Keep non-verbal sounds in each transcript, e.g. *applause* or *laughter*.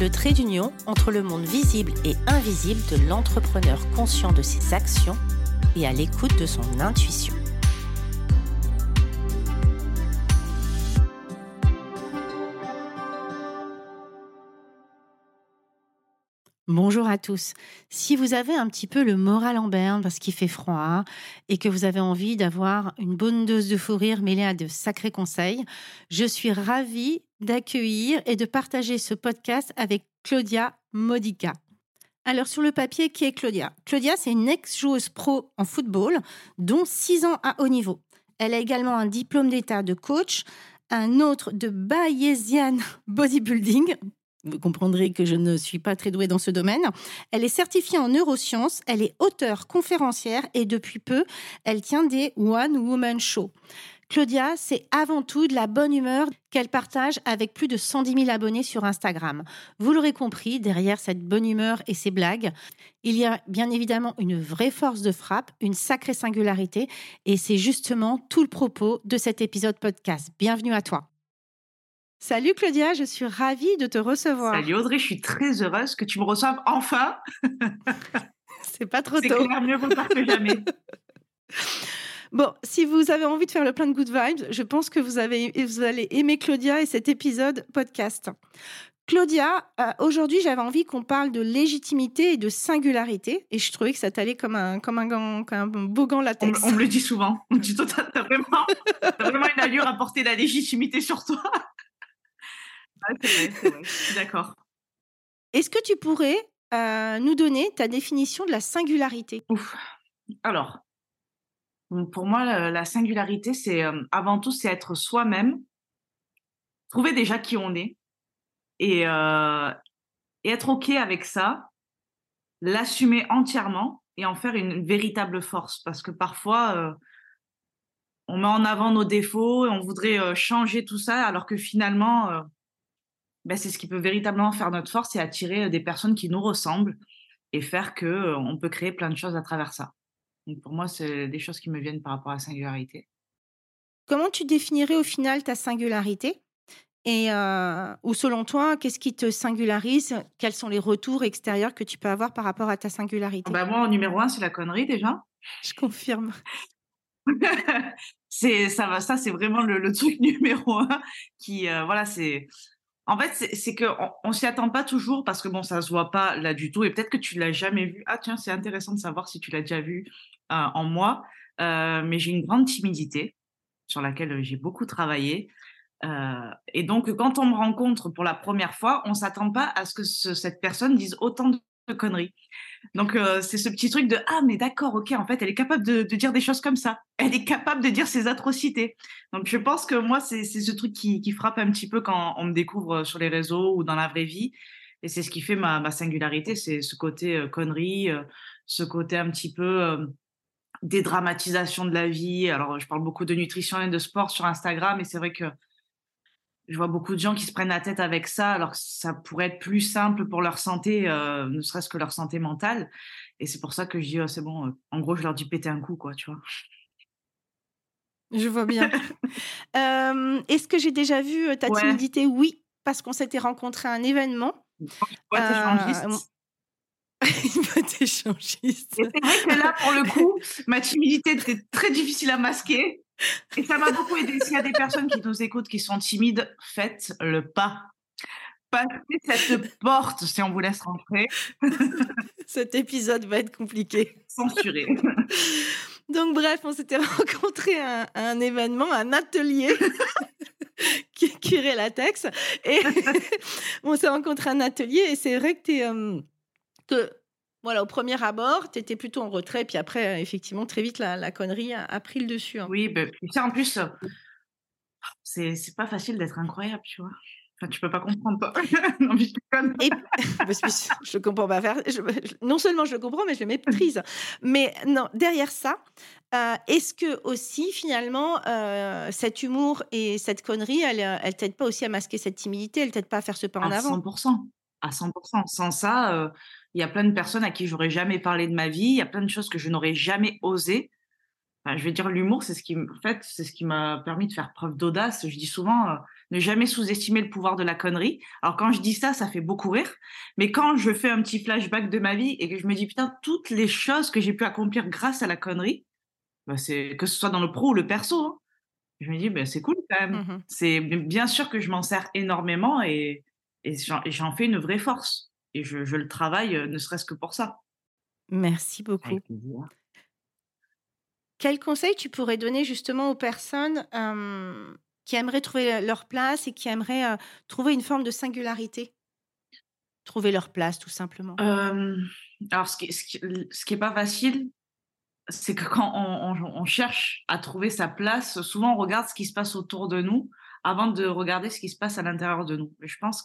le trait d'union entre le monde visible et invisible de l'entrepreneur conscient de ses actions et à l'écoute de son intuition. Bonjour à tous. Si vous avez un petit peu le moral en berne parce qu'il fait froid et que vous avez envie d'avoir une bonne dose de fou rire mêlée à de sacrés conseils, je suis ravie d'accueillir et de partager ce podcast avec Claudia Modica. Alors sur le papier, qui est Claudia? Claudia, c'est une ex-joueuse pro en football, dont 6 ans à haut niveau. Elle a également un diplôme d'état de coach, un autre de Bayesian *laughs* Bodybuilding, vous comprendrez que je ne suis pas très douée dans ce domaine. Elle est certifiée en neurosciences, elle est auteure conférencière et depuis peu, elle tient des One Woman Show. Claudia, c'est avant tout de la bonne humeur qu'elle partage avec plus de 110 000 abonnés sur Instagram. Vous l'aurez compris, derrière cette bonne humeur et ses blagues, il y a bien évidemment une vraie force de frappe, une sacrée singularité, et c'est justement tout le propos de cet épisode podcast. Bienvenue à toi. Salut Claudia, je suis ravie de te recevoir. Salut Audrey, je suis très heureuse que tu me reçoives enfin. *laughs* C'est pas trop tôt. C'est clair, mieux vaut tard que jamais. *laughs* Bon, si vous avez envie de faire le plein de good vibes, je pense que vous, avez, vous allez aimer Claudia et cet épisode podcast. Claudia, euh, aujourd'hui, j'avais envie qu'on parle de légitimité et de singularité, et je trouvais que ça t'allait comme un, comme un, gant, comme un beau gant latex. On, me le dit souvent. On dit, toi, t'as vraiment, vraiment une allure à porter la légitimité sur toi *laughs* c'est vrai, Je suis d'accord. Est-ce que tu pourrais euh, nous donner ta définition de la singularité? Ouf. Alors, pour moi, la, singularité, c'est euh, avant tout, c'est être soi-même, trouver déjà qui on est et, euh, et être OK avec ça, l'assumer entièrement et en faire une véritable force. Parce que parfois, on met en avant nos défauts et on voudrait changer tout ça, alors que finalement, ben, c'est ce qui peut véritablement faire notre force et attirer des personnes qui nous ressemblent et faire que on peut créer plein de choses à travers ça. Donc pour moi, c'est des choses qui me viennent par rapport à la singularité. Comment tu définirais au final ta singularité? Et ou selon toi, qu'est-ce qui te singularise? Quels sont les retours extérieurs que tu peux avoir par rapport à ta singularité? Bah Moi, numéro un, c'est la connerie déjà. Je confirme. *laughs* c'est ça va, ça c'est vraiment le, truc *laughs* numéro un qui voilà c'est en fait, c'est qu'on on, s'y attend pas toujours parce que bon, ça se voit pas là du tout. Et peut-être que tu l'as jamais vu. Ah tiens, c'est intéressant de savoir si tu l'as déjà vu euh, en moi. Euh, mais j'ai une grande timidité sur laquelle j'ai beaucoup travaillé. Euh, et donc, quand on me rencontre pour la première fois, on s'attend pas à ce que cette personne dise autant de conneries. Donc, euh, c'est ce petit truc de Ah, mais d'accord, ok, en fait, elle est capable de, dire des choses comme ça. Elle est capable de dire ses atrocités. Donc, je pense que moi, c'est ce truc qui, frappe un petit peu quand on me découvre sur les réseaux ou dans la vraie vie. Et c'est ce qui fait ma, singularité, c'est ce côté euh, connerie, euh, ce côté un petit peu dédramatisation de la vie. Alors, je parle beaucoup de nutrition et de sport sur Instagram, et c'est vrai que je vois beaucoup de gens qui se prennent la tête avec ça, alors que ça pourrait être plus simple pour leur santé, euh, ne serait-ce que leur santé mentale. Et c'est pour ça que je dis, oh, c'est bon, euh, en gros, je leur dis péter un coup, quoi, tu vois. Je vois bien. *laughs* Euh, est-ce que j'ai déjà vu ta timidité? Oui, parce qu'on s'était rencontré à un événement. *laughs* Une échangiste. échangiste. c'est vrai que là, pour le coup, ma timidité était très difficile à masquer. Et ça m'a beaucoup aidé. S'il y a des personnes qui nous écoutent qui sont timides, faites le pas. Passez cette porte si on vous laisse rentrer. *laughs* Cet épisode va être compliqué. Censuré. *laughs* Donc bref, on s'était rencontrés à, un événement, un atelier qui curait latex. Et on s'est rencontrés à un atelier et c'est vrai que tu es... Euh, que voilà, au premier abord, tu étais plutôt en retrait, puis après, euh, effectivement, très vite, la, connerie a, pris le dessus. Hein. Oui, ben, en plus, c'est pas facile d'être incroyable, tu vois. Enfin, tu peux pas comprendre, toi. *laughs* non, mais je déconne. Et je comprends pas faire. je- je- non seulement je le comprends, mais je le méprise. Mais non, derrière ça, euh, est-ce que aussi finalement euh, cet humour et cette connerie, elle, euh, elle t'aide pas aussi à masquer cette timidité, elle t'aide pas à faire ce pas en À avant? 100 à 100 Sans ça, il y a plein de personnes à qui j'aurais jamais parlé de ma vie. Il y a plein de choses que je n'aurais jamais osé. Enfin, je vais dire l'humour, c'est ce qui en fait, c'est ce qui m'a permis de faire preuve d'audace. Je dis souvent, heu: «Ne jamais sous-estimer le pouvoir de la connerie». Alors quand je dis ça, ça fait beaucoup rire, mais quand je fais un petit flashback de ma vie et que je me dis: «Putain, toutes les choses que j'ai pu accomplir grâce à la connerie», bah, c'est que ce soit dans le pro ou le perso, hein, je me dis: «Beh, c'est cool quand même». Mhm. C'est bien sûr que je m'en sers énormément et j'en fais une vraie force et je je le travaille, heu, ne serait-ce que pour ça. Merci beaucoup. Quel conseil tu pourrais donner justement aux personnes euh, qui aimeraient trouver leur place et qui aimeraient euh, trouver une forme de singularité? Trouver leur place, tout simplement. Alors ce qui ce qui l ce qui est pas facile, c'est que quand on on on cherche à trouver sa place, souvent on regarde ce qui se passe autour de nous avant de regarder ce qui se passe à l'intérieur de nous. Et je pense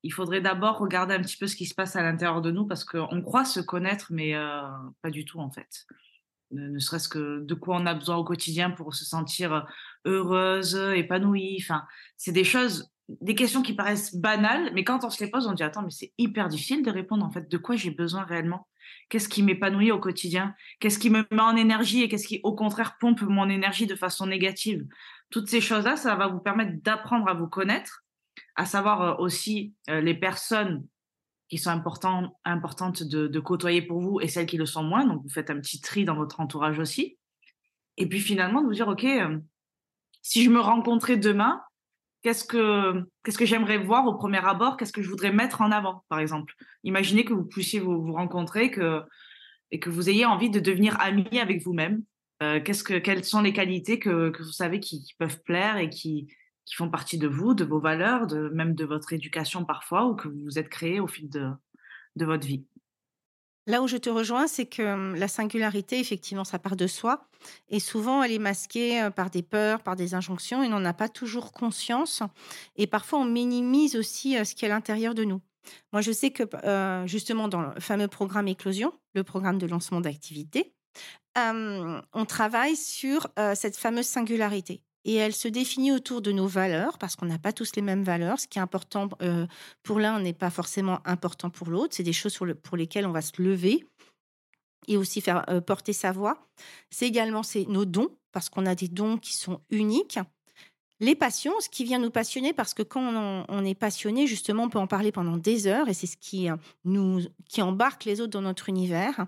qu'il faudrait d'abord regarder un petit peu ce qui se passe à l'intérieur de nous parce qu'on croit se connaître, mais heu, pas du tout en fait. Ne ne serait-ce que de quoi on a besoin au quotidien pour se sentir, heureuse, épanouie, enfin, c'est des choses des questions qui paraissent banales, mais quand on se les pose, on dit: «Attends, mais c'est hyper difficile de répondre en fait. De quoi j'ai besoin réellement? Qu'est-ce qui m'épanouit au quotidien? Qu'est-ce qui me met en énergie et qu'est-ce qui, au contraire, pompe mon énergie de façon négative?» toutes ces choses-là, ça va vous permettre d'apprendre à vous connaître, à savoir, heu, aussi, heu, les personnes qui sont importants importantes de côtoyer pour vous et celles qui le sont moins. Donc vous faites un petit tri dans votre entourage aussi et puis finalement de vous dire: «OK, hem, si je me rencontrais demain, qu'est-ce que qu'est-ce que j'aimerais voir au premier abord? Qu'est-ce que je voudrais mettre en avant?» par exemple? Imaginez que vous puissiez vous vous rencontrer que et que vous ayez envie de devenir ami avec vous-même. Qu'est-ce que quelles sont les qualités que vous savez qui peuvent plaire et qui qui font partie de vous, de vos valeurs, même de votre éducation parfois ou que vous vous êtes créé au fil de votre vie? Là où je te rejoins, c'est que la singularité, effectivement, ça part de soi. Et souvent, elle est masquée par des peurs, par des injonctions, et on n'en a pas toujours conscience. Et parfois, on minimise aussi ce qui est à l'intérieur de nous. Moi, je sais que justement, dans le fameux programme Éclosion, le programme de lancement d'activité, on travaille sur cette fameuse singularité. Et elle se définit autour de nos valeurs, parce qu'on n'a pas tous les mêmes valeurs. Ce qui est important euh, pour l'un n'est pas forcément important pour l'autre. C'est des choses pour lesquelles on va se lever et aussi faire euh, porter sa voix. C'est également nos dons, parce qu'on a des dons qui sont uniques. Les passions, ce qui vient nous passionner, parce que quand on, est passionné, justement, on peut en parler pendant des heures, et c'est ce qui, euh, nous, qui embarque les autres dans notre univers.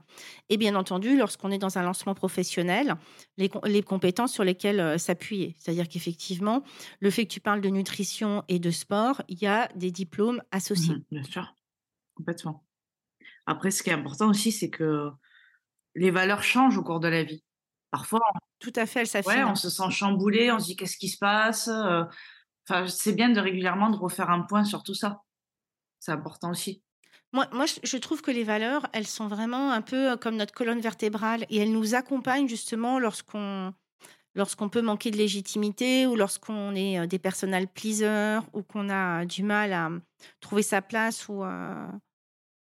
Et bien entendu, lorsqu'on est dans un lancement professionnel, les compétences sur lesquelles euh, s'appuyer. C'est-à-dire qu'effectivement, le fait que tu parles de nutrition et de sport, il y a des diplômes associés. Mmh bien sûr, complètement. Après ce qui est important aussi, c'est que les valeurs changent au cours de la vie. Parfois, Tout à fait, elles ouais, on se sent chamboulé, on se dit: «Qu'est-ce qui se passe?» enfin, c'est bien de régulièrement de refaire un point sur tout ça. C'est important aussi. Moi, moi, je trouve que les valeurs, elles sont vraiment un peu comme notre colonne vertébrale et elles nous accompagnent justement lorsqu'on lorsqu'on peut manquer de légitimité ou lorsqu'on est des personal pleasers ou qu'on a du mal à euh, trouver sa place ou euh,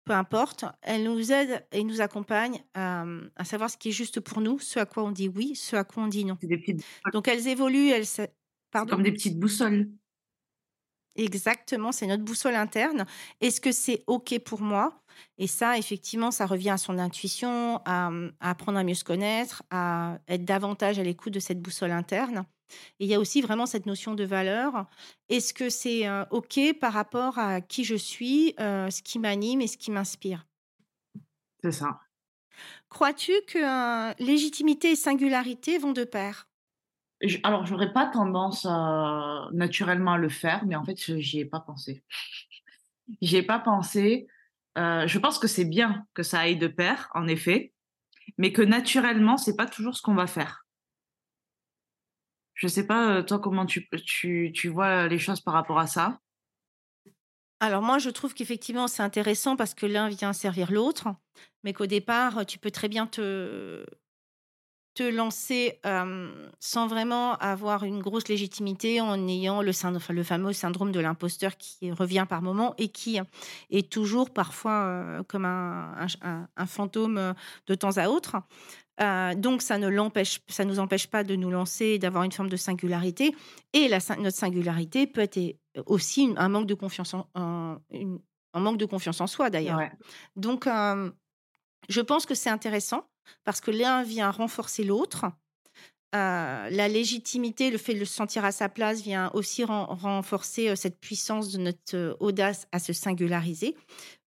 peu importe. Elles nous aident et nous accompagnent à, euh, à savoir ce qui est juste pour nous, ce à quoi on dit oui, ce à quoi on dit non. Des petites Donc elles évoluent, elles... Pardon? comme des petites boussoles. Exactement, c'est notre boussole interne. Est-ce que c'est OK pour moi? Et ça, effectivement, ça revient à son intuition, à, à apprendre à mieux se connaître, à être davantage à l'écoute de cette boussole interne. Et il y a aussi vraiment cette notion de valeur. Est-ce que c'est euh, OK par rapport à qui je suis, euh, ce qui m'anime et ce qui m'inspire? C'est ça. Crois-tu que euh, légitimité et singularité vont de pair? J alors j'aurais pas tendance naturellement à le faire, mais en fait, je j'y ai pas pensé. *laughs* J'y ai pas pensé. Je pense que c'est bien que ça aille de pair, en effet, mais que naturellement, c'est pas toujours ce qu'on va faire. Je sais pas, toi, comment tu tu tu vois les choses par rapport à ça? Alors moi, je trouve qu'effectivement, c'est intéressant parce que l'un vient servir l'autre, mais qu'au départ, tu peux très bien te te lancer sans vraiment avoir une grosse légitimité en ayant le, fameux syndrome de l'imposteur qui revient par moment et qui est toujours parfois comme un, fantôme de temps à autre. Donc ça ne l'empêche, ça nous empêche pas de nous lancer d'avoir une forme de singularité. Et la, notre singularité peut être aussi un manque de confiance en, un manque de confiance en soi d'ailleurs. Donc je pense que c'est intéressant parce que l'un vient renforcer l'autre. Euh, la légitimité, le fait de le sentir à sa place vient aussi renforcer euh, cette puissance de notre euh, audace à se singulariser,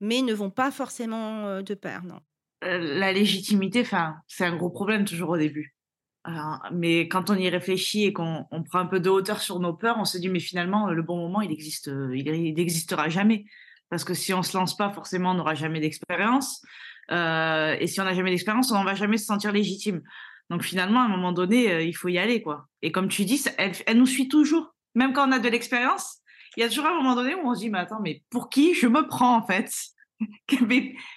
mais ne vont pas forcément de pair, non. La légitimité, enfin, c'est un gros problème toujours au début. mais quand on y réfléchit et qu'on prend un peu de hauteur sur nos peurs, on se dit mais finalement le bon moment il existe, il n'existera jamais parce que si on se lance pas, forcément on n'aura jamais d'expérience. Euh, et si on n'a jamais d'expérience, on ne va jamais se sentir légitime. Donc finalement, à un moment donné, euh, il faut y aller. quoi. Et comme tu dis, elle, elle nous suit toujours. Même quand on a de l'expérience, il y a toujours un moment donné où on se dit, mais attends, mais pour qui je me prends en fait? *laughs*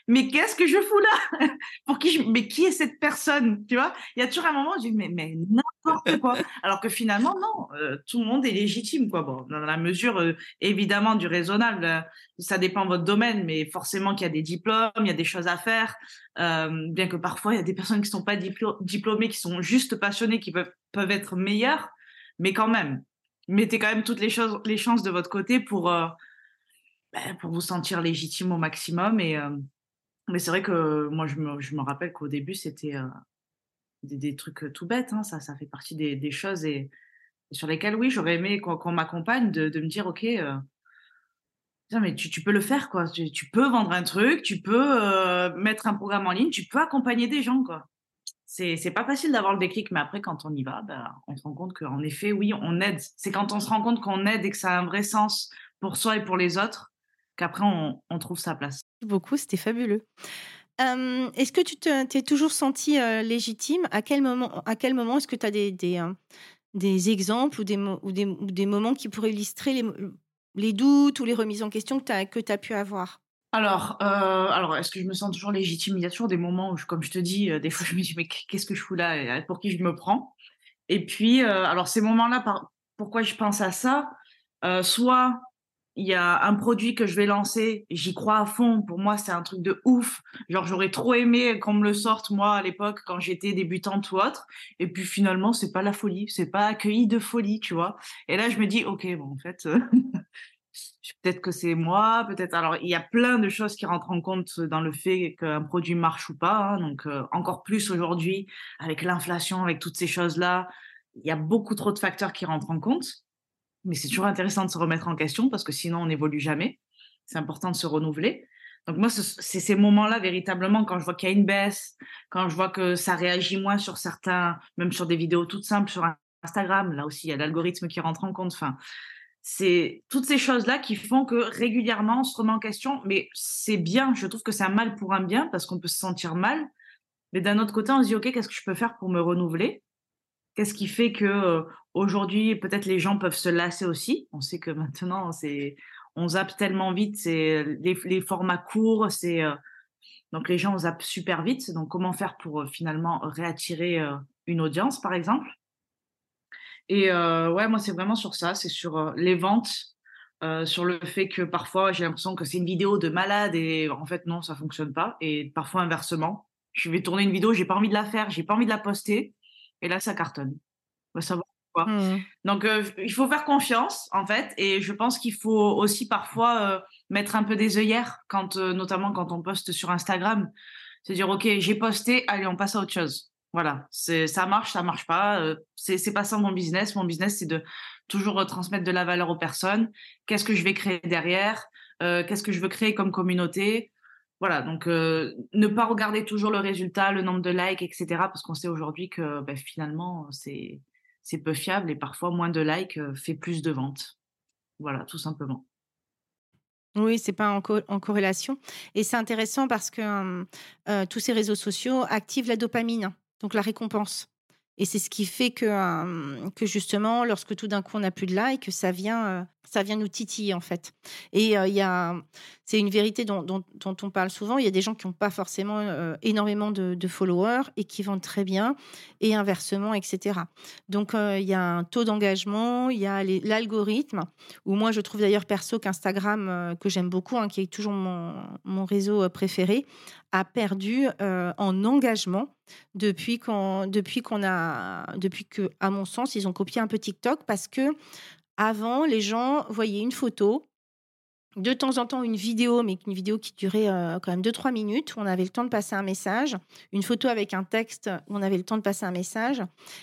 mais, qu'est-ce que je fous là? *laughs* Pour qui Mais qui est cette personne Tu vois? Il y a toujours un moment où je dis mais, mais n'importe quoi. *laughs* Alors que finalement non, euh, tout le monde est légitime quoi. Bon, dans la mesure euh, évidemment du raisonnable, euh, ça dépend de votre domaine, mais forcément qu'il y a des diplômes, il y a des choses à faire. bien que parfois il y a des personnes qui sont pas diplômées, qui sont juste passionnées, qui peuvent peuvent être meilleures, mais quand même, mettez quand même toutes les choses, les chances de votre côté pour ben, pour vous sentir légitime au maximum. Et, euh, mais c'est vrai que moi, je me, je me rappelle qu'au début, c'était euh, des, trucs tout bêtes. Hein, ça, ça fait partie des, choses et, sur lesquelles, oui, j'aurais aimé qu'on m'accompagne, de, me dire, OK, euh, mais tu, peux le faire, quoi. Tu, peux vendre un truc, tu peux mettre un programme en ligne, tu peux accompagner des gens, quoi. C'est pas facile d'avoir le déclic, mais après, quand on y va, ben, on se rend compte qu'en effet, oui, on aide. C'est quand on se rend compte qu'on aide et que ça a un vrai sens pour soi et pour les autres qu'après on, trouve sa place. Beaucoup, c'était fabuleux. est-ce que tu t'es toujours senti légitime? À quel moment, à quel moment est-ce que tu as des, des, des, exemples ou des, ou des, des, moments qui pourraient illustrer les, les, doutes ou les remises en question que tu as, que as pu avoir? Alors, alors est-ce que je me sens toujours légitime? Il y a toujours des moments où, comme je te dis, des fois *laughs* je me dis mais qu'est-ce que je fous là? Pour qui je me prends? Et puis, alors ces moments-là, pourquoi je pense à ça? Soit il y a un produit que je vais lancer, j'y crois à fond. Pour moi, c'est un truc de ouf. Genre, j'aurais trop aimé qu'on me le sorte, moi, à l'époque, quand j'étais débutante ou autre. Et puis, finalement, c'est pas la folie. C'est pas accueilli de folie, tu vois. Et là, je me dis, OK, bon, en fait, *laughs* peut-être que c'est moi, peut-être. Alors, il y a plein de choses qui rentrent en compte dans le fait qu'un produit marche ou pas. Hein. Donc, euh, encore plus aujourd'hui, avec l'inflation, avec toutes ces choses-là, il y a beaucoup trop de facteurs qui rentrent en compte mais c'est toujours intéressant de se remettre en question parce que sinon on n'évolue jamais. C'est important de se renouveler. Donc moi, c'est ces moments-là véritablement quand je vois qu'il y a une baisse, quand je vois que ça réagit moins sur certains, même sur des vidéos toutes simples sur Instagram. Là aussi, il y a l'algorithme qui rentre en compte. Enfin, c'est toutes ces choses-là qui font que régulièrement on se remet en question. Mais c'est bien. Je trouve que c'est un mal pour un bien parce qu'on peut se sentir mal. Mais d'un autre côté, on se dit ok, qu'est-ce que je peux faire pour me renouveler? Qu'est-ce qui fait que aujourd'hui peut-être les gens peuvent se lasser aussi? On sait que maintenant c'est on zappe tellement vite, c'est les, formats courts, c'est donc les gens zappent super vite. Donc comment faire pour finalement réattirer une audience par exemple? Et ouais, moi c'est vraiment sur ça, c'est sur les ventes, sur le fait que parfois j'ai l'impression que c'est une vidéo de malade et en fait non, ça fonctionne pas. Et parfois inversement, je vais tourner une vidéo, j'ai pas envie de la faire, j'ai pas envie de la poster et là, ça cartonne. On va savoir pourquoi. Mmh. Donc, euh, il faut faire confiance, en fait. Et je pense qu'il faut aussi parfois euh, mettre un peu des œillères, quand, euh, notamment quand on poste sur Instagram. Se dire, OK, j'ai posté, allez, on passe à autre chose. Voilà, ça marche, ça marche pas. c'est pas ça mon business. Mon business, c'est de toujours retransmettre de la valeur aux personnes. Qu'est-ce que je vais créer derrière? Qu'est-ce que je veux créer comme communauté? Voilà, donc euh, ne pas regarder toujours le résultat, le nombre de likes, etc. Parce qu'on sait aujourd'hui que ben, finalement, c'est, peu fiable et parfois moins de likes euh, fait plus de ventes. Voilà, tout simplement. Oui, c'est pas en, corrélation. Et c'est intéressant parce que euh, tous ces réseaux sociaux activent la dopamine, donc la récompense. Et c'est ce qui fait que, euh, que justement, lorsque tout d'un coup on n'a plus de likes, ça vient, euh, ça vient nous titiller en fait. Et euh, c'est une vérité dont, on parle souvent. Il y a des gens qui n'ont pas forcément énormément de, followers et qui vendent très bien, et inversement, etc. Donc il y a un taux d'engagement, il y a l'algorithme. Où moi, je trouve d'ailleurs perso qu'Instagram, que j'aime beaucoup, hein, qui est toujours mon réseau préféré, a perdu en engagement depuis qu'on depuis qu'on a depuis que à mon sens ils ont copié un peu TikTok parce que avant les gens voyaient une photo de temps en temps une vidéo, mais une vidéo qui durait euh, quand même 2-3 minutes, où on avait le temps de passer un message, une photo avec un texte, où on avait le temps de passer un message.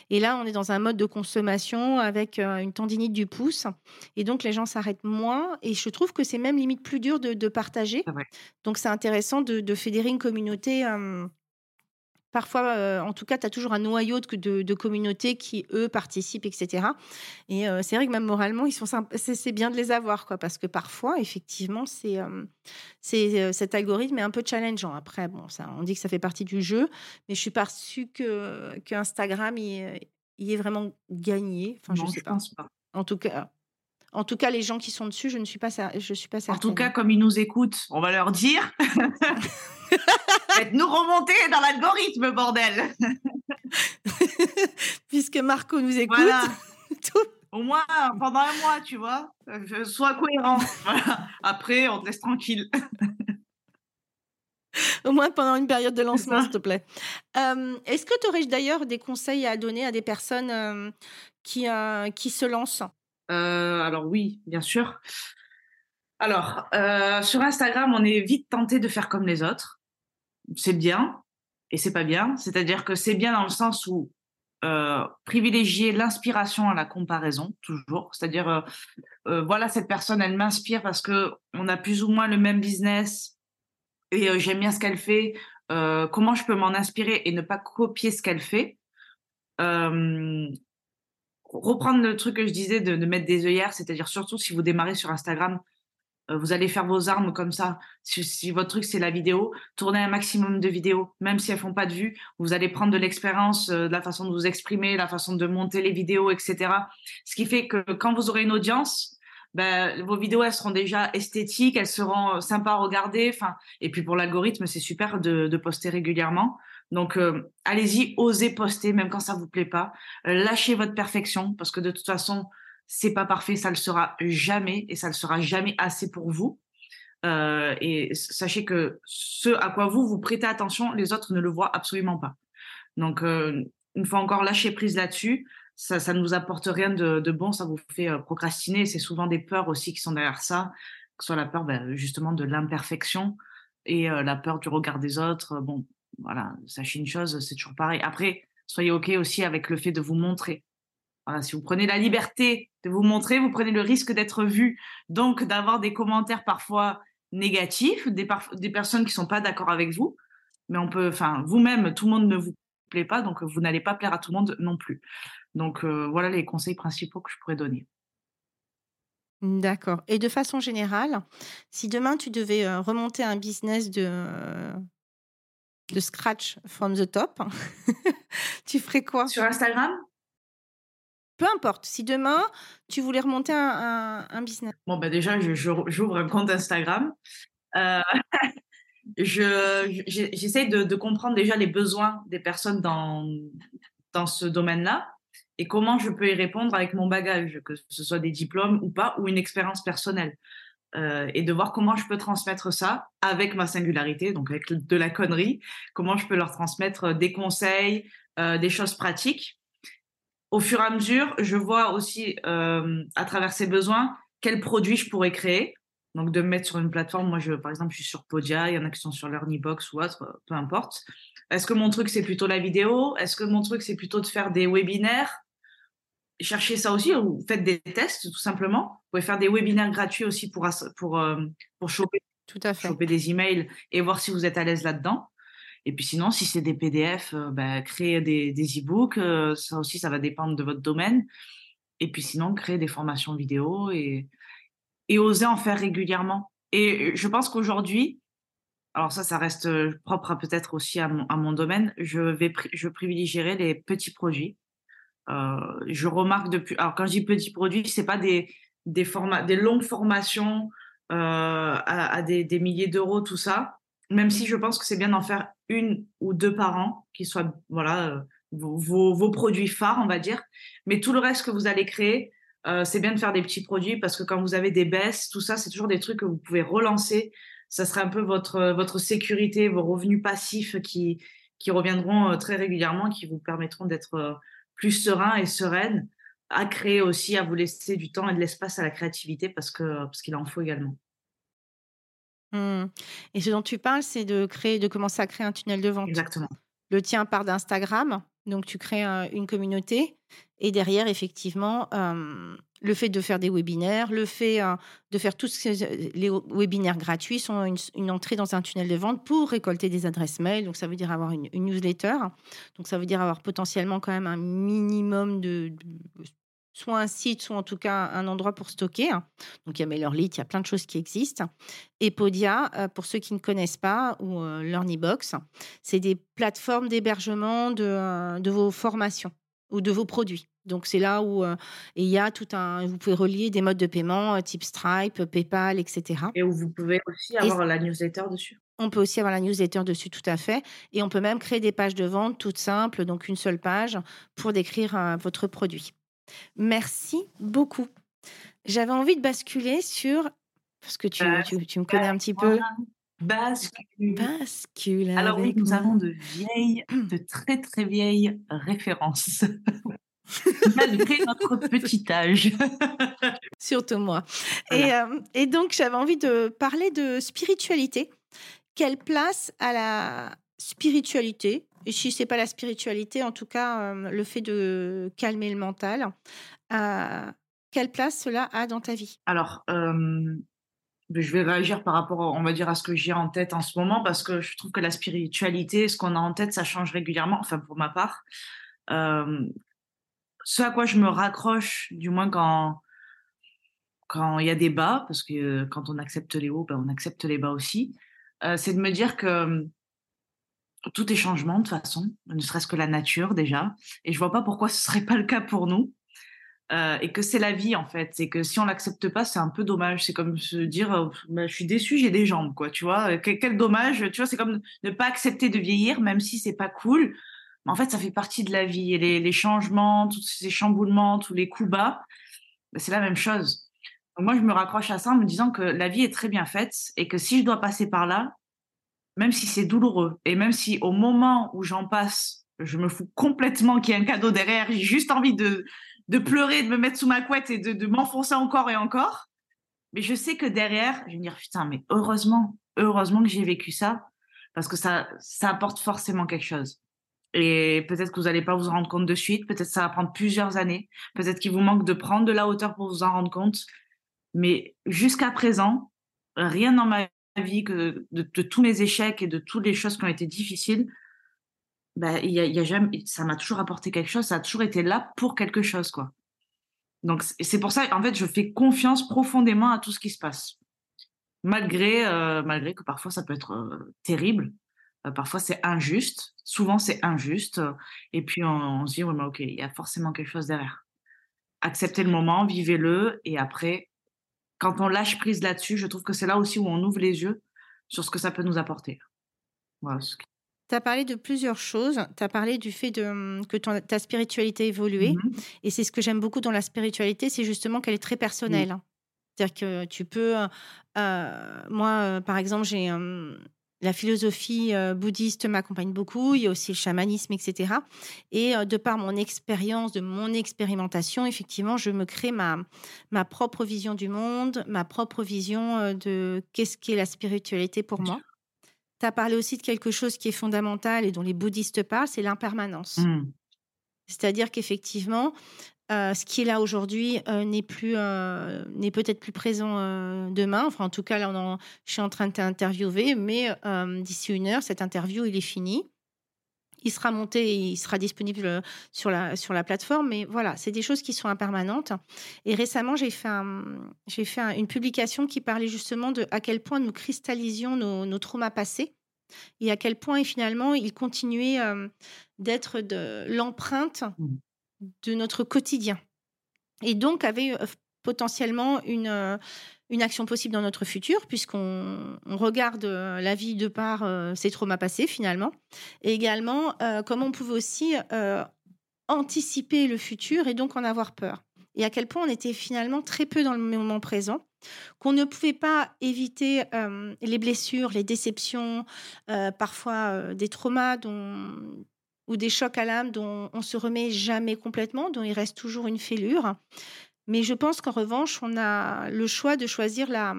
Et là, on est dans un mode de consommation avec euh, une tendinite du pouce. Et donc, les gens s'arrêtent moins. Et je trouve que c'est même limite plus dur de, partager. Donc, c'est intéressant de, fédérer une communauté. Euh, Parfois, euh, en tout cas, tu as toujours un noyau de, de, communautés qui, eux, participent, etc. Et euh, c'est vrai que même moralement, ils sont c'est bien de les avoir, quoi, parce que parfois, effectivement, c'est euh, c'est cet algorithme est un peu challengeant. Après, bon, ça, on dit que ça fait partie du jeu, mais je suis pas sûre que, que Instagram y, est vraiment gagné. Enfin, je sais pas. Pense pas. En tout cas, en tout cas, les gens qui sont dessus, je ne suis pas, je suis pas certaine. En tout cas, comme ils nous écoutent, on va leur dire. *laughs* Faites-nous remonter dans l'algorithme, bordel. *laughs* Puisque Marco nous écoute. *laughs* Au moins pendant un mois, tu vois. Sois cohérent. Après, on te laisse tranquille. Au moins pendant une période de lancement, s'il te plaît. Euh, est-ce que tu aurais d'ailleurs des conseils à donner à des personnes euh, qui, euh, qui se lancent? Alors oui, bien sûr. Alors, sur Instagram, on est vite tenté de faire comme les autres c'est bien et c'est pas bien. C'est-à-dire que c'est bien dans le sens où euh, privilégier l'inspiration à la comparaison toujours. C'est-à-dire, euh, euh, voilà, cette personne, elle m'inspire parce que on a plus ou moins le même business et j'aime bien ce qu'elle fait. comment je peux m'en inspirer et ne pas copier ce qu'elle fait? Reprendre le truc que je disais de, mettre des œillères, c'est-à-dire surtout si vous démarrez sur Instagram, euh, vous allez faire vos armes comme ça. Si, votre truc c'est la vidéo, tournez un maximum de vidéos, même si elles font pas de vues. Vous allez prendre de l'expérience, euh, de la façon de vous exprimer, la façon de monter les vidéos, etc. Ce qui fait que quand vous aurez une audience, ben, vos vidéos elles seront déjà esthétiques, elles seront euh, sympas à regarder. Enfin, et puis pour l'algorithme, c'est super de, poster régulièrement. Donc allez-y, osez poster même quand ça vous plaît pas. lâchez votre perfection parce que de toute façon c'est pas parfait, ça le sera jamais et ça le sera jamais assez pour vous. Euh, et sachez que ce à quoi vous vous prêtez attention, les autres ne le voient absolument pas. Donc, euh, une fois encore, lâcher prise là-dessus. Ça, ne vous apporte rien de, bon, ça vous fait euh, procrastiner. C'est souvent des peurs aussi qui sont derrière ça, que ce soit la peur ben, justement de l'imperfection et la peur du regard des autres. Bon, voilà, sachez une chose, c'est toujours pareil. Après, soyez OK aussi avec le fait de vous montrer si vous prenez la liberté de vous montrer, vous prenez le risque d'être vu, donc d'avoir des commentaires parfois négatifs, des, des personnes qui sont pas d'accord avec vous. Mais on peut, enfin, vous-même, tout le monde ne vous plaît pas, donc vous n'allez pas plaire à tout le monde non plus. Donc euh, voilà les conseils principaux que je pourrais donner. D'accord. Et de façon générale, si demain tu devais euh, remonter un business de, de scratch from the top, *laughs* tu ferais quoi? Sur Instagram? Peu importe. Si demain, tu voulais remonter un, business. Bon, bah déjà, j'ouvre un compte Instagram. Euh, *laughs* J'essaie de, comprendre déjà les besoins des personnes dans, dans ce domaine-là et comment je peux y répondre avec mon bagage, que ce soit des diplômes ou pas, ou une expérience personnelle. Euh, et de voir comment je peux transmettre ça avec ma singularité, donc avec de la connerie, comment je peux leur transmettre des conseils, euh, des choses pratiques au fur et à mesure, je vois aussi euh, à travers ces besoins quels produits je pourrais créer. Donc de me mettre sur une plateforme, moi je, par exemple, je suis sur Podia, il y en a qui sont sur Learnybox ou autre, peu importe. Est-ce que mon truc c'est plutôt la vidéo? Est-ce que mon truc c'est plutôt de faire des webinaires? Cherchez ça aussi, ou faites des tests tout simplement. Vous pouvez faire des webinaires gratuits aussi pour, pour, euh, pour choper, tout à fait. choper des emails et voir si vous êtes à l'aise là-dedans. Et puis sinon, si c'est des PDF, euh, bah, créer des, des e-books, euh, ça aussi, ça va dépendre de votre domaine. Et puis sinon, créer des formations vidéo et, et oser en faire régulièrement. Et je pense qu'aujourd'hui, alors ça, ça reste propre peut-être aussi à mon, à mon, domaine, je, vais, je privilégierai les petits produits. Je remarque depuis. Alors, quand je dis petits produits, c'est pas des, des, des longues formations à, des, milliers d'euros, tout ça. Même si je pense que c'est bien d'en faire une ou deux par an, qui soient voilà, vos, vos, produits phares, on va dire. Mais tout le reste que vous allez créer, c'est bien de faire des petits produits parce que quand vous avez des baisses, tout ça, c'est toujours des trucs que vous pouvez relancer. Ça serait un peu votre, votre sécurité, vos revenus passifs qui, qui reviendront très régulièrement, qui vous permettront d'être plus serein et sereine, à créer aussi, à vous laisser du temps et de l'espace à la créativité parce que parce qu'il en faut également. Mmh. Et ce dont tu parles, c'est de créer, de commencer à créer un tunnel de vente. Exactement. Le tien part d'Instagram, donc tu crées une communauté et derrière, effectivement, le fait de faire des webinaires, le fait de faire tous les webinaires gratuits sont une, entrée dans un tunnel de vente pour récolter des adresses mail. Donc ça veut dire avoir une, newsletter. Donc ça veut dire avoir potentiellement quand même un minimum de soit un site, soit en tout cas un endroit pour stocker. Donc il y a MailerLite, il y a plein de choses qui existent. Et Podia, euh, pour ceux qui ne connaissent pas, ou euh, LearnyBox, c'est des plateformes d'hébergement euh, de, vos formations ou de vos produits. Donc c'est là où il y a tout un, vous pouvez relier des modes de paiement type Stripe, PayPal, etc. Et où vous pouvez aussi avoir la newsletter dessus. On peut aussi avoir la newsletter dessus, tout à fait. Et on peut même créer des pages de vente toutes simples, donc une seule page pour décrire votre produit. Merci beaucoup. J'avais envie de basculer sur, parce que tu, tu, me connais un petit peu. Bascule. Bascule. Alors oui, nous avons de vieilles, de très très vieilles références. *laughs* *laughs* Malgré notre petit âge. *laughs* Surtout moi. Et, euh, et donc, j'avais envie de parler de spiritualité. Quelle place à la spiritualité? Et si c'est pas la spiritualité, en tout cas, euh, le fait de calmer le mental, euh, quelle place cela a dans ta vie? Alors, euh, je vais réagir par rapport, on va dire, à ce que j'ai en tête en ce moment, parce que je trouve que la spiritualité, ce qu'on a en tête, ça change régulièrement, enfin pour ma part. Ce à quoi je me raccroche, du moins quand quand il y a des bas, parce que quand on accepte les hauts, ben on accepte les bas aussi, c'est de me dire que tout est changement de toute façon, ne serait-ce que la nature déjà. Et je vois pas pourquoi ce serait pas le cas pour nous. Euh, et que c'est la vie en fait, et que si on l'accepte pas, c'est un peu dommage. C'est comme se dire, oh, bah, je suis déçu, j'ai des jambes, quoi. Tu vois, quel, dommage. Tu vois, c'est comme ne pas accepter de vieillir, même si c'est pas cool. En fait, ça fait partie de la vie. Et les, changements, tous ces chamboulements, tous les coups bas, bah, c'est la même chose. moi, je me raccroche à ça en me disant que la vie est très bien faite et que si je dois passer par là, même si c'est douloureux, et même si au moment où j'en passe, je me fous complètement qu'il y ait un cadeau derrière, j'ai juste envie de, pleurer, de me mettre sous ma couette et de, de m'enfoncer encore et encore. Mais je sais que derrière, je vais me dire, putain, mais heureusement, heureusement que j'ai vécu ça, parce que ça, ça apporte forcément quelque chose. Et peut-être que vous n'allez pas vous en rendre compte de suite, peut-être que ça va prendre plusieurs années, peut-être qu'il vous manque de prendre de la hauteur pour vous en rendre compte. Mais jusqu'à présent, rien dans ma vie, que de, tous mes échecs et de toutes les choses qui ont été difficiles, bah, y y a jamais, ça m'a toujours apporté quelque chose, ça a toujours été là pour quelque chose. quoi. Donc c'est pour ça, en fait, je fais confiance profondément à tout ce qui se passe. Malgré, euh, malgré que parfois ça peut être euh, terrible, parfois c'est injuste, souvent c'est injuste, et puis on, se dit, oui, mais ok, il y a forcément quelque chose derrière. Acceptez le moment, vivez-le, et après, quand on lâche prise là-dessus, je trouve que c'est là aussi où on ouvre les yeux sur ce que ça peut nous apporter. Tu as parlé de plusieurs choses. Tu as parlé du fait de, hum, que ta spiritualité a évolué. Mmh Et c'est ce que j'aime beaucoup dans la spiritualité, c'est justement qu'elle est très personnelle. C'est-à-dire que tu peux... Euh, euh, moi, euh, par exemple, j'ai hum, la philosophie euh, bouddhiste m'accompagne beaucoup, il y a aussi le chamanisme, etc. Et euh, de par mon expérience, de mon expérimentation, effectivement, je me crée ma, ma propre vision du monde, ma propre vision euh, de qu'est-ce qu'est la spiritualité pour moi. Tu as parlé aussi de quelque chose qui est fondamental et dont les bouddhistes parlent, c'est l'impermanence. Mmh. C'est-à-dire qu'effectivement, euh, ce qui est là aujourd'hui euh, n'est plus euh, n'est peut-être plus présent demain. Enfin, en tout cas, là, je suis en train de t'interviewer, mais d'ici une heure, cette interview, il est fini. Il sera monté et il sera disponible sur la, sur la plateforme. Mais voilà, c'est des choses qui sont impermanentes. Et récemment, j'ai fait, j'ai fait une publication qui parlait justement de à quel point nous cristallisions nos, nos traumas passés et à quel point finalement ils continuaient d'être de l'empreinte mmh de notre quotidien et donc avait potentiellement une, une action possible dans notre futur, puisqu'on regarde la vie de par ces traumas passés finalement, et également comment on pouvait aussi anticiper le futur et donc en avoir peur. Et à quel point on était finalement très peu dans le moment présent, qu'on ne pouvait pas éviter les blessures, les déceptions, parfois des traumas dont, ou des chocs à l'âme dont on se remet jamais complètement, dont il reste toujours une fêlure. Mais je pense qu'en revanche, on a le choix de choisir la,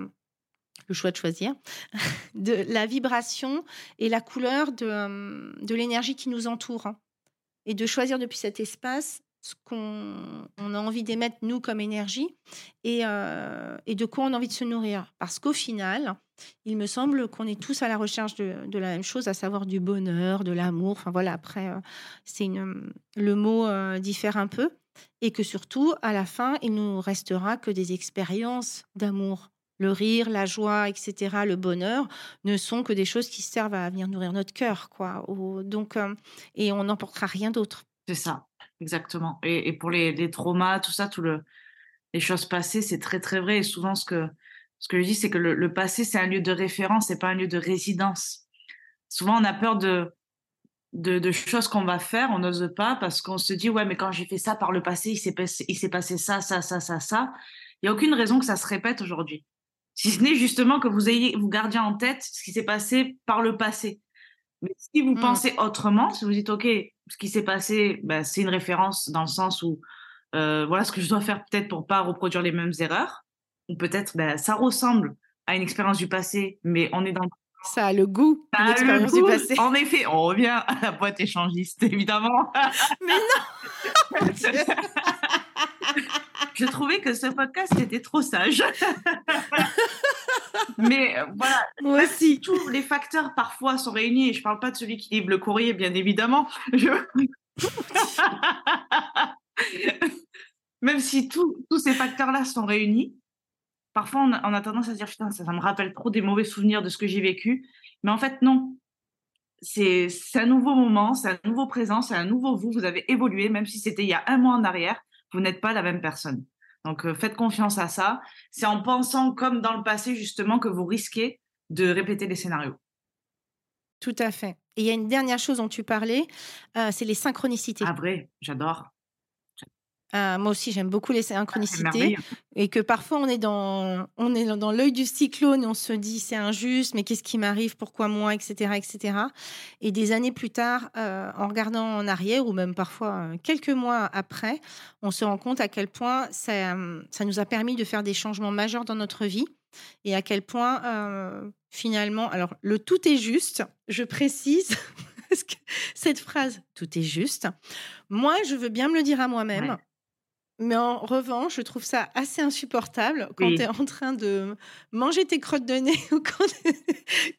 le choix de choisir, *laughs* de la vibration et la couleur de, de l'énergie qui nous entoure. Et de choisir depuis cet espace ce qu'on on a envie d'émettre, nous, comme énergie, et, euh, et, de quoi on a envie de se nourrir. Parce qu'au final, il me semble qu'on est tous à la recherche de, la même chose, à savoir du bonheur, de l'amour. Enfin voilà, après, euh, c'est le mot euh, diffère un peu. Et que surtout, à la fin, il nous restera que des expériences d'amour. Le rire, la joie, etc., le bonheur ne sont que des choses qui servent à venir nourrir notre cœur, quoi. Donc, et on n'emportera rien d'autre. C'est ça exactement. Et, pour les, traumas, tout ça, tout le, les choses passées, c'est très très vrai. Et souvent, ce que ce que je dis, c'est que le, passé, c'est un lieu de référence, c'est pas un lieu de résidence. Souvent, on a peur de de, choses qu'on va faire, on n'ose pas parce qu'on se dit ouais, mais quand j'ai fait ça par le passé, il s'est passé, il s'est passé ça, ça, ça, ça, ça. Il y a aucune raison que ça se répète aujourd'hui. Si ce n'est justement que vous ayez, vous gardiez en tête ce qui s'est passé par le passé. Mais si vous mmh. pensez autrement, si vous dites, OK, ce qui s'est passé, bah, c'est une référence dans le sens où euh, voilà ce que je dois faire peut-être pour pas reproduire les mêmes erreurs, ou peut-être bah, ça ressemble à une expérience du passé, mais on est dans ça a le goût l'expérience du passé. En effet, on revient à la boîte échangiste, évidemment. Mais non Je trouvais que ce podcast était trop sage. Mais euh, voilà, moi aussi. Tous les facteurs parfois sont réunis. Et je ne parle pas de celui qui livre le courrier, bien évidemment. *laughs* *laughs* Même si tous ces facteurs-là sont réunis, parfois on a, tendance à se dire putain, ça, me rappelle trop des mauvais souvenirs de ce que j'ai vécu. Mais en fait, non. C'est un nouveau moment, c'est un nouveau présent, c'est un nouveau vous. Vous avez évolué, même si c'était il y a un mois en arrière, vous n'êtes pas la même personne. Donc, euh, faites confiance à ça. C'est en pensant comme dans le passé, justement, que vous risquez de répéter les scénarios. Tout à fait. Et il y a une dernière chose dont tu parlais, euh, c'est les synchronicités. Ah vrai, j'adore. Ah, moi aussi, j'aime beaucoup les synchronicités. Et que parfois, on est dans, on est dans l'œil du cyclone et on se dit c'est injuste, mais qu'est-ce qui m'arrive, pourquoi moi, etc., etc. Et des années plus tard, euh, en regardant en arrière, ou même parfois euh, quelques mois après, on se rend compte à quel point ça, ça nous a permis de faire des changements majeurs dans notre vie et à quel point, euh, finalement, alors le tout est juste, je précise. *laughs* cette phrase, tout est juste. Moi, je veux bien me le dire à moi-même. Mais en revanche, je trouve ça assez insupportable quand tu es en train de manger tes crottes de nez *laughs* ou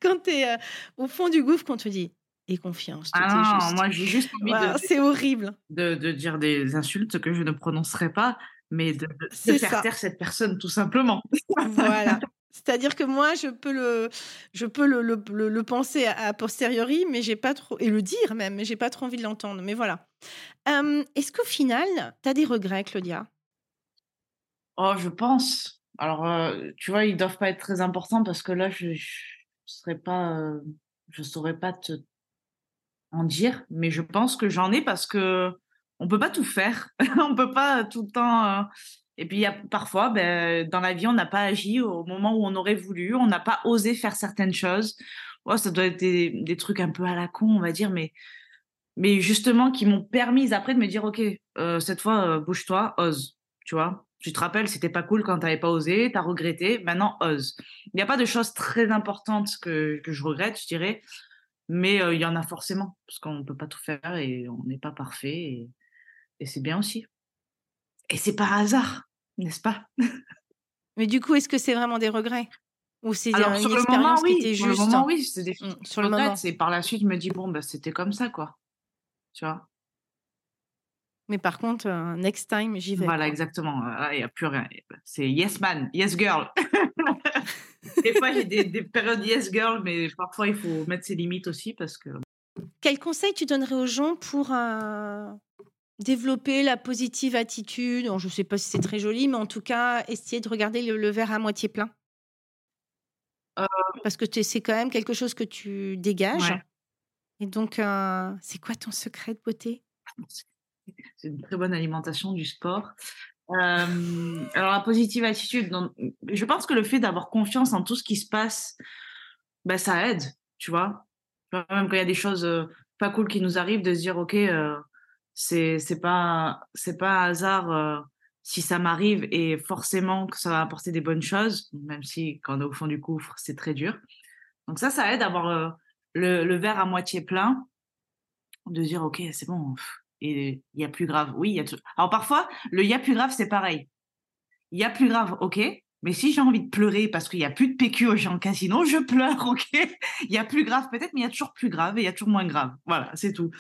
quand tu es euh, au fond du gouffre, qu'on te dit et confiance. Tout ah juste. moi j'ai juste envie de. C'est horrible. De, de, dire des insultes que je ne prononcerai pas, mais de, de faire taire cette personne tout simplement. voilà. C'est-à-dire que moi, je peux le, penser à, posteriori, mais j'ai pas trop, et le dire même, mais j'ai pas trop envie de l'entendre. Mais voilà. Est-ce qu'au final, tu as des regrets, Claudia? Oh, je pense. Alors, tu vois, ils doivent pas être très importants parce que là, je, je serais pas, je saurais pas te en dire, mais je pense que j'en ai parce que on peut pas tout faire. *laughs* on peut pas tout le temps et puis, parfois, ben, dans la vie, on n'a pas agi au moment où on aurait voulu, on n'a pas osé faire certaines choses. Oh, ça doit être des, trucs un peu à la con, on va dire, mais, mais justement qui m'ont permis après de me dire, OK, euh, cette fois, euh, bouge-toi, ose, tu vois. Tu te rappelles, c'était pas cool quand tu n'avais pas osé, tu as regretté, maintenant ose. Il n'y a pas de choses très importantes que, que je regrette, je dirais, mais euh, il y en a forcément, parce qu'on ne peut pas tout faire et on n'est pas parfait, et, et c'est bien aussi. Et c'est par hasard n'est-ce pas? Mais du coup, est-ce que c'est vraiment des regrets? Ou c'est une expérience qui était juste Sur le moment, oui, c'est des mmh, sur le moment. C'est par la suite, je me dis bon, bah, c'était comme ça, quoi. Tu vois? Mais par contre, euh, next time, j'y vais. Voilà, exactement. Il n'y a plus rien. C'est yes man, yes girl. *laughs* des fois, j'ai des, des, périodes yes girl, mais parfois, il faut mettre ses limites aussi parce que. Quel conseil tu donnerais aux gens pour, euh, développer la positive attitude. je ne sais pas si c'est très joli, mais en tout cas, essayer de regarder le, verre à moitié plein. Euh. Parce que c'est quand même quelque chose que tu dégages. Et donc, euh, c'est quoi ton secret de beauté? *laughs* C'est une très bonne alimentation du sport. alors, la positive attitude, je pense que le fait d'avoir confiance en tout ce qui se passe, ben, ça aide, tu vois. Même quand il y a des choses pas cool qui nous arrivent, de se dire, OK, c'est c'est pas c'est pas un hasard si ça m'arrive et forcément que ça va apporter des bonnes choses, même si quand on est au fond du gouffre, c'est très dur. Donc ça, ça aide à avoir le, verre à moitié plein, de dire ok, c'est bon, et il y a plus grave. Oui. Alors parfois, le il y a plus grave, c'est pareil. Il y a plus grave, ok, mais si j'ai envie de pleurer parce qu'il n'y a plus de PQ au Jean Casino, je pleure, *laughs* ok Il y a plus grave peut-être, mais il y a toujours plus grave et il y a toujours moins grave. Voilà, c'est tout.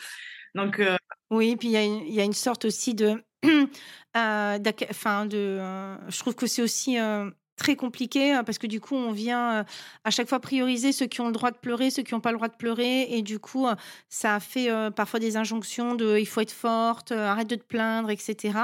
Donc, Oui, puis il y, a une, il y a une sorte aussi de... *clears throat* euh, de euh, je trouve que c'est aussi très compliqué hein, parce que du coup, on vient à chaque fois prioriser ceux qui ont le droit de pleurer, ceux qui n'ont pas le droit de pleurer. Et du coup, ça a fait parfois des injonctions de il faut être forte, arrête de te plaindre, etc.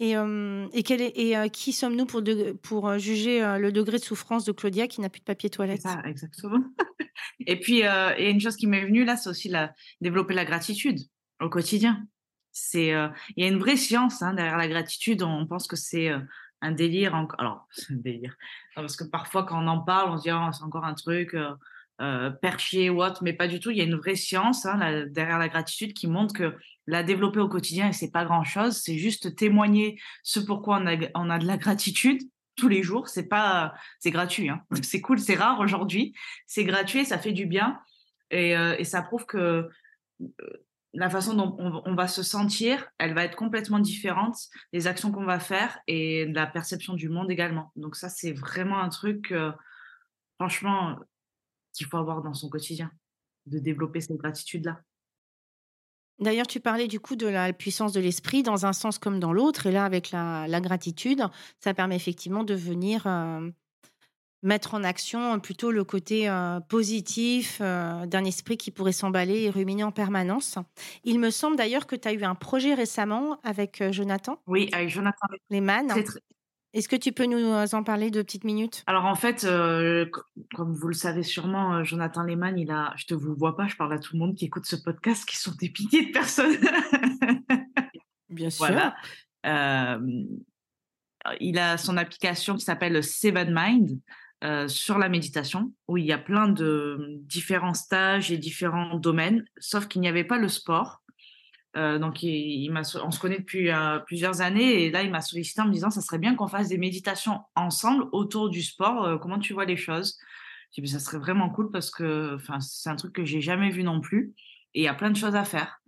Et, et, quel est, et qui sommes-nous pour, pour juger le degré de souffrance de Claudia qui n'a plus de papier toilette? exactement. *laughs* et puis, il y a une chose qui m'est venue là, c'est aussi la, développer la gratitude au quotidien. C'est, il y a une vraie science hein, derrière la gratitude. On pense que c'est un délire. Alors, *laughs* c'est un délire. parce que parfois, quand on en parle, on se dit, oh, c'est encore un truc euh, euh, perché ou autre, mais pas du tout. Il y a une vraie science hein, derrière la gratitude qui montre que la développer au quotidien, c'est pas grand chose, c'est juste témoigner ce pourquoi on a, de la gratitude tous les jours. C'est pas, c'est gratuit. Hein. *laughs* C'est cool, c'est rare aujourd'hui. C'est gratuit, ça fait du bien. Euh, et ça prouve que la façon dont on, va se sentir, elle va être complètement différente des actions qu'on va faire et la perception du monde également. Donc ça, c'est vraiment un truc, franchement, qu'il faut avoir dans son quotidien, de développer cette gratitude-là. D'ailleurs, tu parlais du coup de la puissance de l'esprit dans un sens comme dans l'autre. Et là, avec la, gratitude, ça permet effectivement de venir mettre en action plutôt le côté euh, positif euh, d'un esprit qui pourrait s'emballer et ruminer en permanence. Il me semble d'ailleurs que tu as eu un projet récemment avec euh, Jonathan. Oui, avec Jonathan Lehmann. Est-ce que tu peux nous en parler de petites minutes? Alors en fait, comme vous le savez sûrement, Jonathan Lehmann, il a, je te vous vois pas, je parle à tout le monde qui écoute ce podcast, qui sont des pitiés de personnes. *laughs* Bien sûr. Voilà. il a son application qui s'appelle Seven Mind. Euh, sur la méditation, où il y a plein de différents stages et différents domaines, sauf qu'il n'y avait pas le sport. Euh, donc, il, on se connaît depuis euh, plusieurs années et là, il m'a sollicité en me disant, ça serait bien qu'on fasse des méditations ensemble autour du sport. comment tu vois les choses? J'ai dit, ça serait vraiment cool parce que c'est un truc que j'ai jamais vu non plus et il y a plein de choses à faire.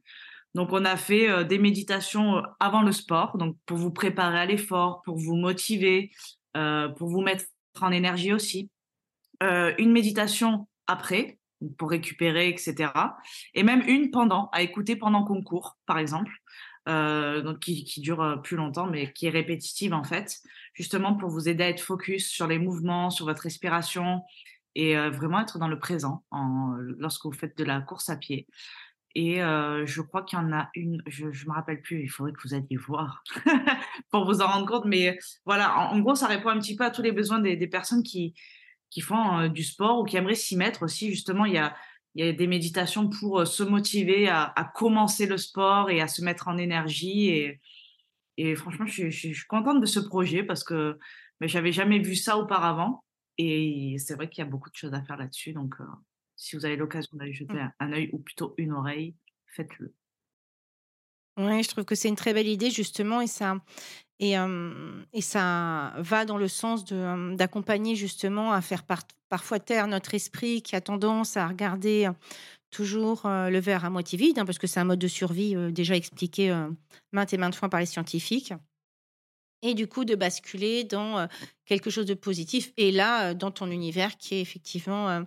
Donc, on a fait des méditations avant le sport, donc pour vous préparer à l'effort, pour vous motiver, pour vous mettre en énergie aussi. Euh, une méditation après, pour récupérer, etc. Et même une pendant, à écouter pendant qu'on court, par exemple. Euh, donc qui, dure euh, plus longtemps, mais qui est répétitive en fait, justement pour vous aider à être focus sur les mouvements, sur votre respiration et vraiment être dans le présent en, lorsque vous faites de la course à pied. Et je crois qu'il y en a une, je ne me rappelle plus, il faudrait que vous alliez voir *laughs* pour vous en rendre compte. Mais voilà, en, gros, ça répond un petit peu à tous les besoins des, personnes qui, qui font du sport ou qui aimeraient s'y mettre aussi. Justement, il y a, y a des méditations pour se motiver à, commencer le sport et à se mettre en énergie. Et, franchement, je, je, suis contente de ce projet parce que mais j'avais jamais vu ça auparavant. Et c'est vrai qu'il y a beaucoup de choses à faire là-dessus. Donc, si vous avez l'occasion d'aller jeter mmh. un, œil ou plutôt une oreille, faites-le. Oui, je trouve que c'est une très belle idée justement et ça et, et ça va dans le sens d'accompagner justement à faire parfois taire notre esprit qui a tendance à regarder toujours le verre à moitié vide hein, parce que c'est un mode de survie déjà expliqué maintes et maintes fois par les scientifiques et du coup de basculer dans quelque chose de positif. Et là, dans ton univers qui est effectivement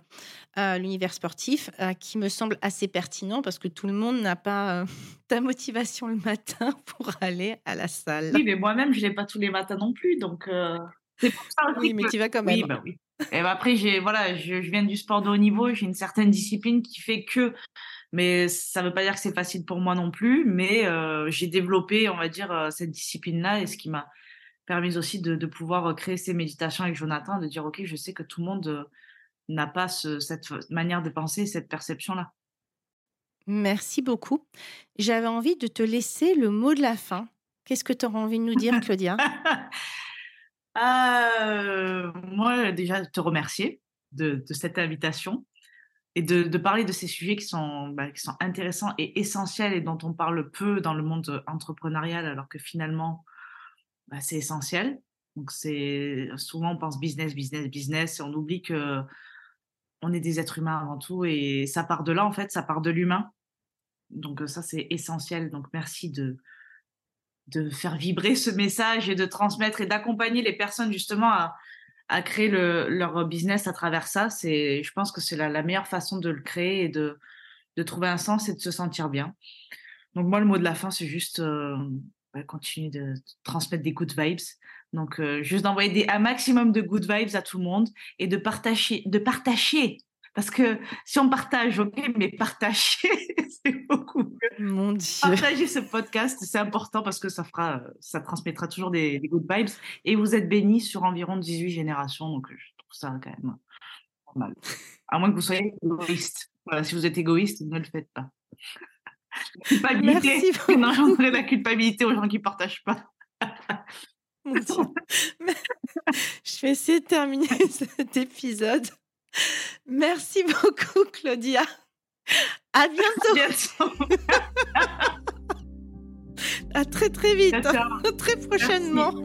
l'univers sportif, qui me semble assez pertinent parce que tout le monde n'a pas *laughs* ta motivation le matin *laughs* pour aller à la salle. Oui, mais moi-même, je ne l'ai pas tous les matins non plus. Donc, c'est pour ça Oui, mais tu vas quand même. Oui, bah oui. Et bah après, j'ai, voilà, je, je, viens du sport de haut niveau, j'ai une certaine discipline qui fait que Mais ça ne veut pas dire que c'est facile pour moi non plus, mais j'ai développé, on va dire, cette discipline-là et ce qui m'a permis aussi de, pouvoir créer ces méditations avec Jonathan, de dire, OK, je sais que tout le monde n'a pas cette manière de penser, cette perception-là. Merci beaucoup. J'avais envie de te laisser le mot de la fin. Qu'est-ce que tu auras envie de nous dire, Claudia? *laughs* Euh, Moi, déjà, te remercier de, cette invitation et de, parler de ces sujets qui sont, bah, qui sont intéressants et essentiels et dont on parle peu dans le monde entrepreneurial, alors que finalement, bah, c'est essentiel. Donc, c'est souvent on pense business, business, business, et on oublie que on est des êtres humains avant tout, et ça part de là en fait, ça part de l'humain. Donc ça, c'est essentiel. Donc merci de de faire vibrer ce message et de transmettre et d'accompagner les personnes justement à, à créer le, leur business à travers ça. C'est, je pense que c'est la, meilleure façon de le créer et de, de trouver un sens et de se sentir bien. Donc moi, le mot de la fin, c'est juste euh, continuer de transmettre des good vibes. Donc euh, juste d'envoyer des, un maximum de good vibes à tout le monde et de partager, de partager parce que si on partage, ok, mais partager, *laughs* c'est beaucoup mieux. Mon Dieu. Partager ce podcast, c'est important parce que ça fera, ça transmettra toujours des, good vibes. Et vous êtes bénis sur environ 18 générations, donc je trouve ça quand même normal. À moins que vous soyez égoïste. Voilà, si vous êtes égoïste, ne le faites pas. Merci beaucoup. la culpabilité aux gens qui ne partagent pas. Mon Dieu. *laughs* *laughs* Je vais essayer de terminer *laughs* cet épisode Merci beaucoup, Claudia. À bientôt. À, très très vite. Très prochainement.